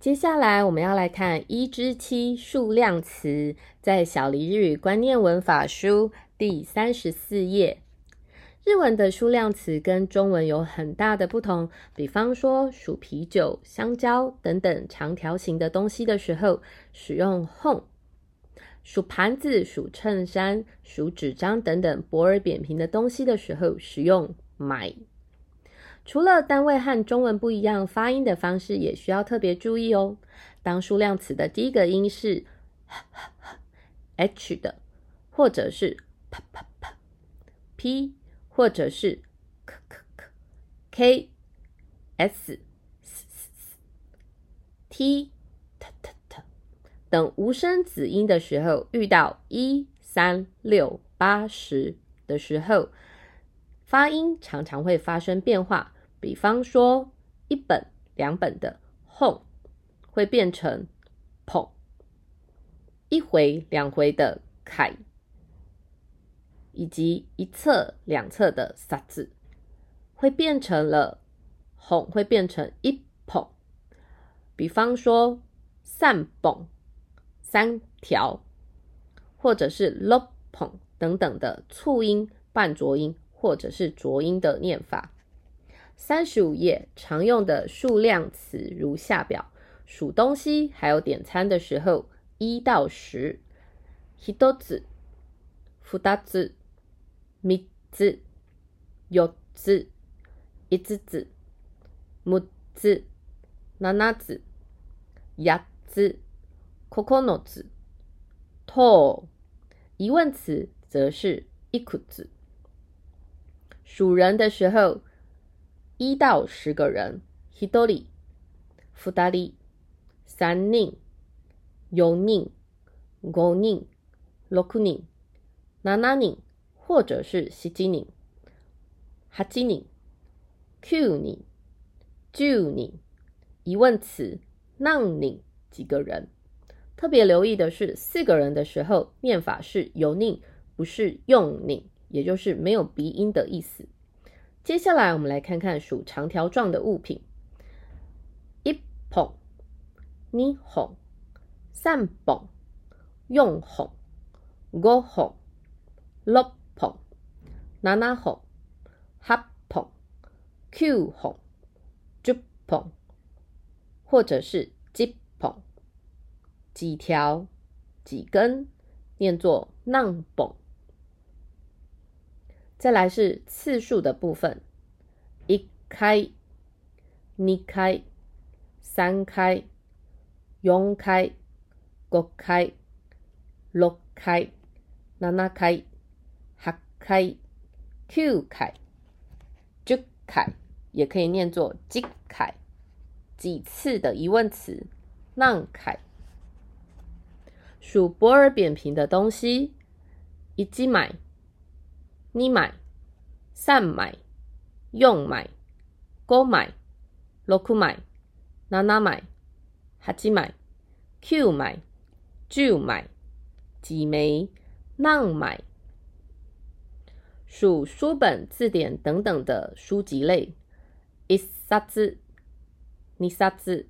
接下来我们要来看一至七数量词，在《小黎日语观念文法书》第三十四页，日文的数量词跟中文有很大的不同。比方说数啤酒、香蕉等等长条形的东西的时候，使用 hon；数盘子、数衬衫、数纸张等等薄而扁平的东西的时候，使用 my。除了单位和中文不一样，发音的方式也需要特别注意哦。当数量词的第一个音是 h 的，或者是 p p p p，或者是 k k k k，s s s t t t t 等无声子音的时候，遇到一、三、六、八十的时候，发音常常会发生变化。比方说，一本、两本的“哄”会变成“捧”；一回、两回的“凯”以及一侧、两侧的“撒字会变成了“哄”，会变成一捧。比方说，三捧三条，或者是六捧等等的促音、半浊音或者是浊音的念法。三十五页常用的数量词如下表：数东西还有点餐的时候，一到十：一つ、二つ、三つ、四つ、五つ、六つ、七つ、八つ、九つのつ。多。疑问词则是一つ。数人的时候。一到十个人，ひ人り、人たり、三人、四人、五人、六人、七人、八人、九人、十人。疑问词、让、你几个人？特别留意的是，四个人的时候念法是“有宁”，不是“用宁”，也就是没有鼻音的意思。接下来，我们来看看属长条状的物品：一捧、捏捧、三捧、用捧、握捧、落捧、拿拿捧、合捧、Q 捧、竹捧，或者是几捧，几条、几根，念作 number。再来是次数的部分：一开、二开、三开、四开、五开、六开、七开、八开、九开、十开，也可以念作几开。几次的疑问词：让开。数波尔扁平的东西：一、二、买。二枚、三枚、四枚、五枚、六枚、七枚、八枚、九枚、十枚。几枚？两枚。属书本、字典等等的书籍类。一啥字？二啥字？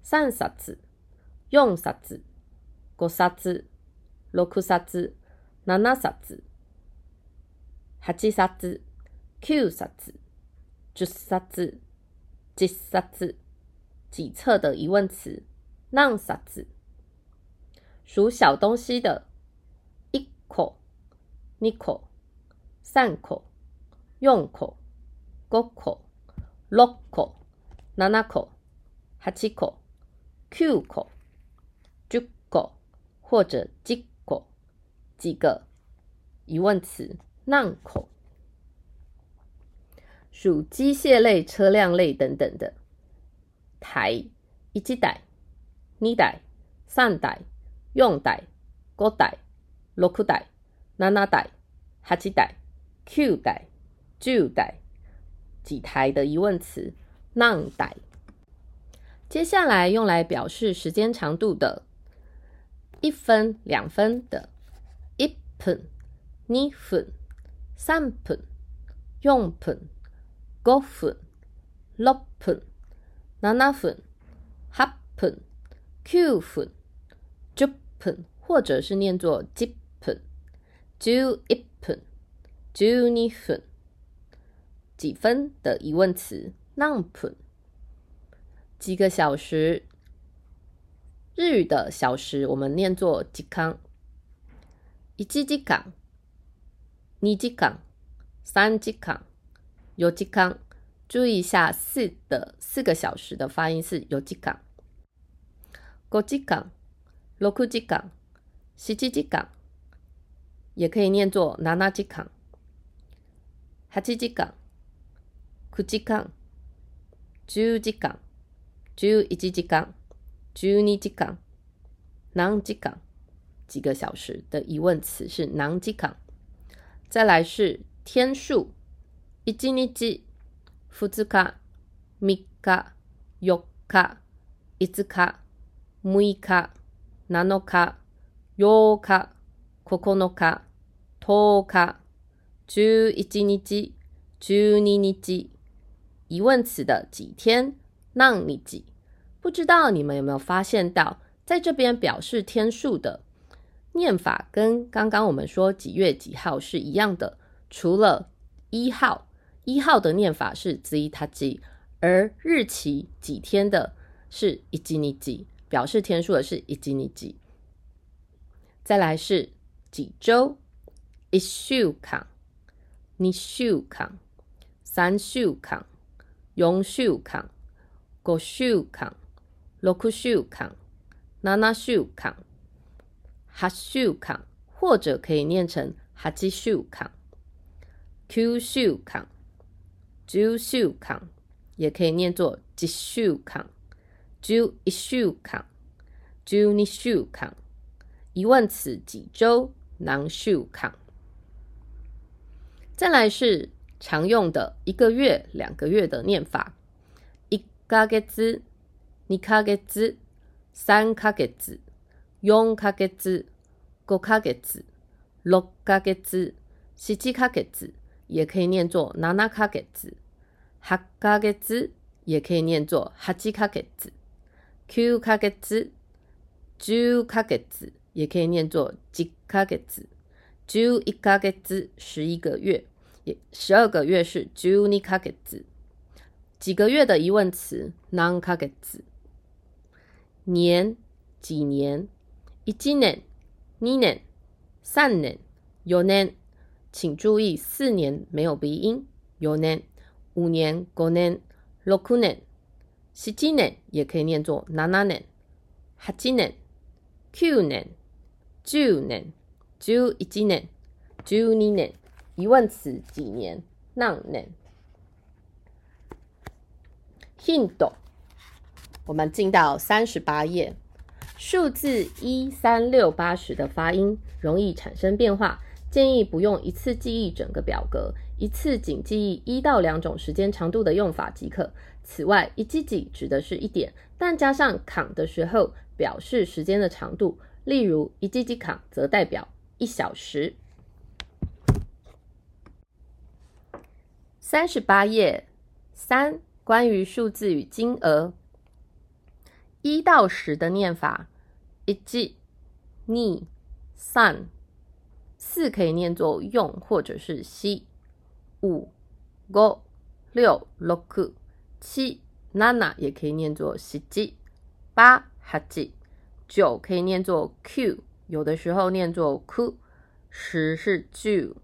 三啥字？用啥字？五啥字？六啥字？七啥字？还几啥子？Q 啥子？就啥子？几啥子？几册的疑问词？何啥子？数小东西的：一口、二口、三口、四口、五口、六個、七口、Q 口、九口或者几口？几个疑问词？浪口，属机械类、车辆类等等的台，一级台、二台、三台、用台、五台、六台、七台、八台、九台、十台，几台的疑问词浪台。接下来用来表示时间长度的，一分、两分的一分、二分。三分、四分、五分、六分、七分、八分、九分、十分，或者是念作十分、几一分、几一分、几分的疑问词。哪分？几个小时？日语的小时我们念作“几康”，“一几几康”。二几康，三間、康，時康，注意一下四的四个小时的发音是間。康，時間、六時間、十七時間。也可以念作哪時間、康。八几康，九几康，十几間、十一時間、十二几間。哪時間？几个小时的疑问词是哪時間？再来是天数，一日日，二日三日四日五日六日七日八日九日十日十一日，十二日。疑问词的几天，让你记。不知道你们有没有发现到，在这边表示天数的。念法跟刚刚我们说几月几号是一样的，除了一号，一号的念法是 zita ji，而日期几天的是 i ni ji，表示天数的是 i ni ji。再来是几周，ishu kan，ni shu kan，san shu kan，yong shu kan，go shu kan，rokushu kan，nanashu kan。哈秀康，或者可以念成哈吉秀康、Q 秀康、朱秀康，也可以念作吉秀康、朱伊秀康、朱尼秀康。问几周？秀康。再来是常用的一个月、两个月的念法：一ヶ月、二ヶ月、三ヶ月。用卡月、5ヶ卡6ヶ月、卡ヶ月、七七卡个字，也可以念作拿拿卡个ヶ月、卡个字，也可以念作八ヶ卡个字；九卡个字，九卡个字，也可以念作九卡个字；九一卡个字，十一个月，也十二个月是12卡月。字。几个月的疑问词？哪卡个字？年？几年？一年、二年、三年、四年，请注意四年没有鼻音。五年、五年、六年、十几年也可以念作纳年、八年、九年、九年、九一年、九二年。疑问词几年？哪年？h i 印度，我们进到三十八页。数字一三六八十的发音容易产生变化，建议不用一次记忆整个表格，一次仅记忆一到两种时间长度的用法即可。此外，一记 g 指的是一点，但加上“扛”的时候表示时间的长度，例如一记 g 扛则代表一小时。三十八页三关于数字与金额一到十的念法。一记，二三，四可以念作用，或者是西五，个六六库七，娜娜也可以念作西记八，哈记九可以念作 Q，有的时候念作库十是 Q，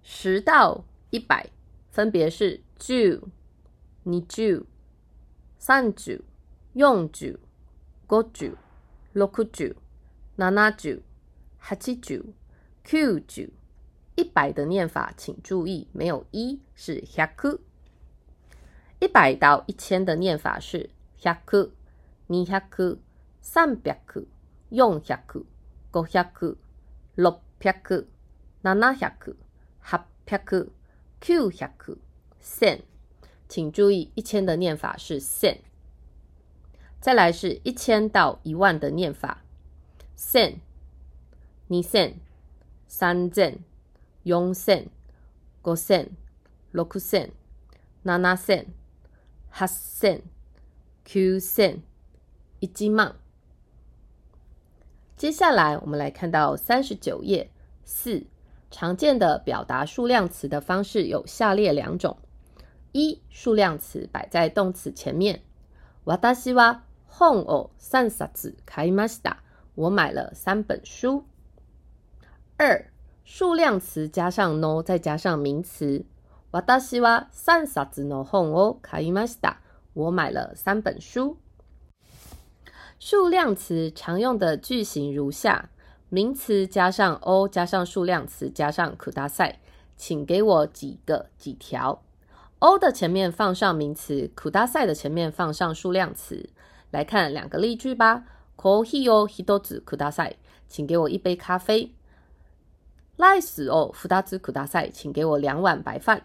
十到一百分别是十，你十，三十，用十，五十。六十、七十、八十、九十、九十。一百的念法，请注意，没有一是 haku。一百到一千的念法是 haku、ni haku、三百 ku、用 haku、五 haku、六 haku、七 haku、八 haku、请注意，一千的念法是千。再来是一千到一万的念法，せん、にせん、さんせん、よんせん、ごせん、ろくせん、ななせん、はっせん、きゅうせん、いち万。接下来我们来看到三十九页四，常见的表达数量词的方式有下列两种：一、数量词摆在动词前面，わは。本を三冊買いました。我买了三本书。二数量词加上 no 再加上名词。私は三冊の本を買いました。我买了三本书。数量词常用的句型如下：名词加上 o 加上数量词加上可大赛，请给我几个几条。o 的前面放上名词，可大赛的前面放上数量词。来看两个例句吧。コーヒーを一つください，请给我一杯咖啡。ライスを二つください，请给我两碗白饭。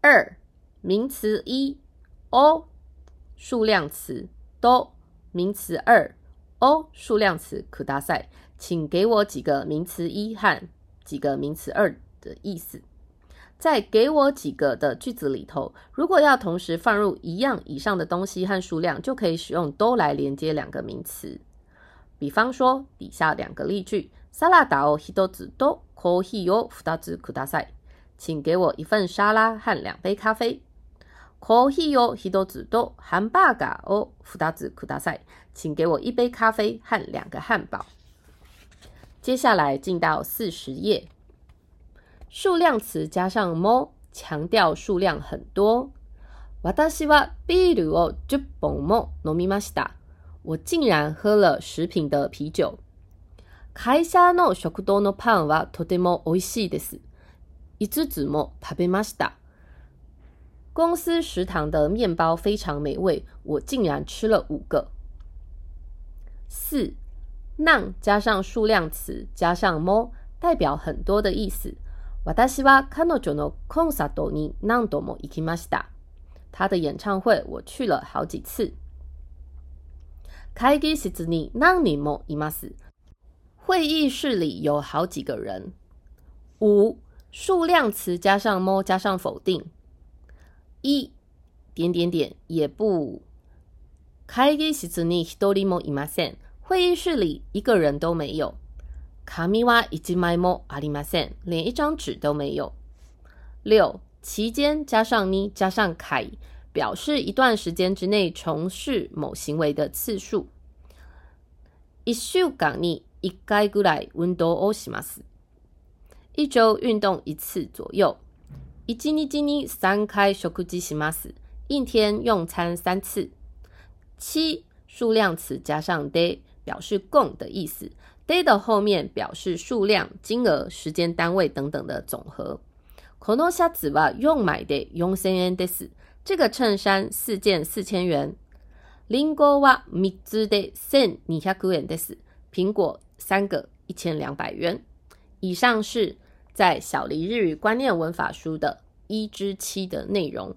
二名词一哦数量词多名词二哦数量词ください，请给我几个名词一和几个名词二的意思。在给我几个的句子里头，如果要同时放入一样以上的东西和数量，就可以使用都来连接两个名词。比方说，底下两个例句：サラダを一つ都コーヒーを二つ都大赛，请给我一份沙拉和两杯咖啡。コーヒーを一つ都ハンバーガーを二つ都大赛，请给我一杯咖啡和两个汉堡。接下来进到四十页。数量词加上 more，强调数量很多。我竟然喝了十瓶的啤酒。公司食堂的面包非常美味，我竟然吃了五个。四，none 加上数量词加上 more，代表很多的意思。私は彼女のコンサートに何度も行きました。他的演唱会我去了好几次。会議室に何人もいます。会议室里有好几个人。五数量词加上も加上否定，一点点点也不。会議室に一人もいません。会议室里一个人都没有。卡は哇以及あり阿里ん。連连一张纸都没有。六期间加上に加上凯，表示一段时间之内从事某行为的次数。一周运动一次左右。一日に尼三开食事しま马一天用餐三次。七数量词加上 d 表示“共”的意思。data 后面表示数量、金额、时间单位等等的总和。このシャツは用買で用千円です。这个衬衫四件四千元。リンゴは三つで千二百円です。苹果三个一千两百元。以上是在小黎日语观念文法书的一至七的内容。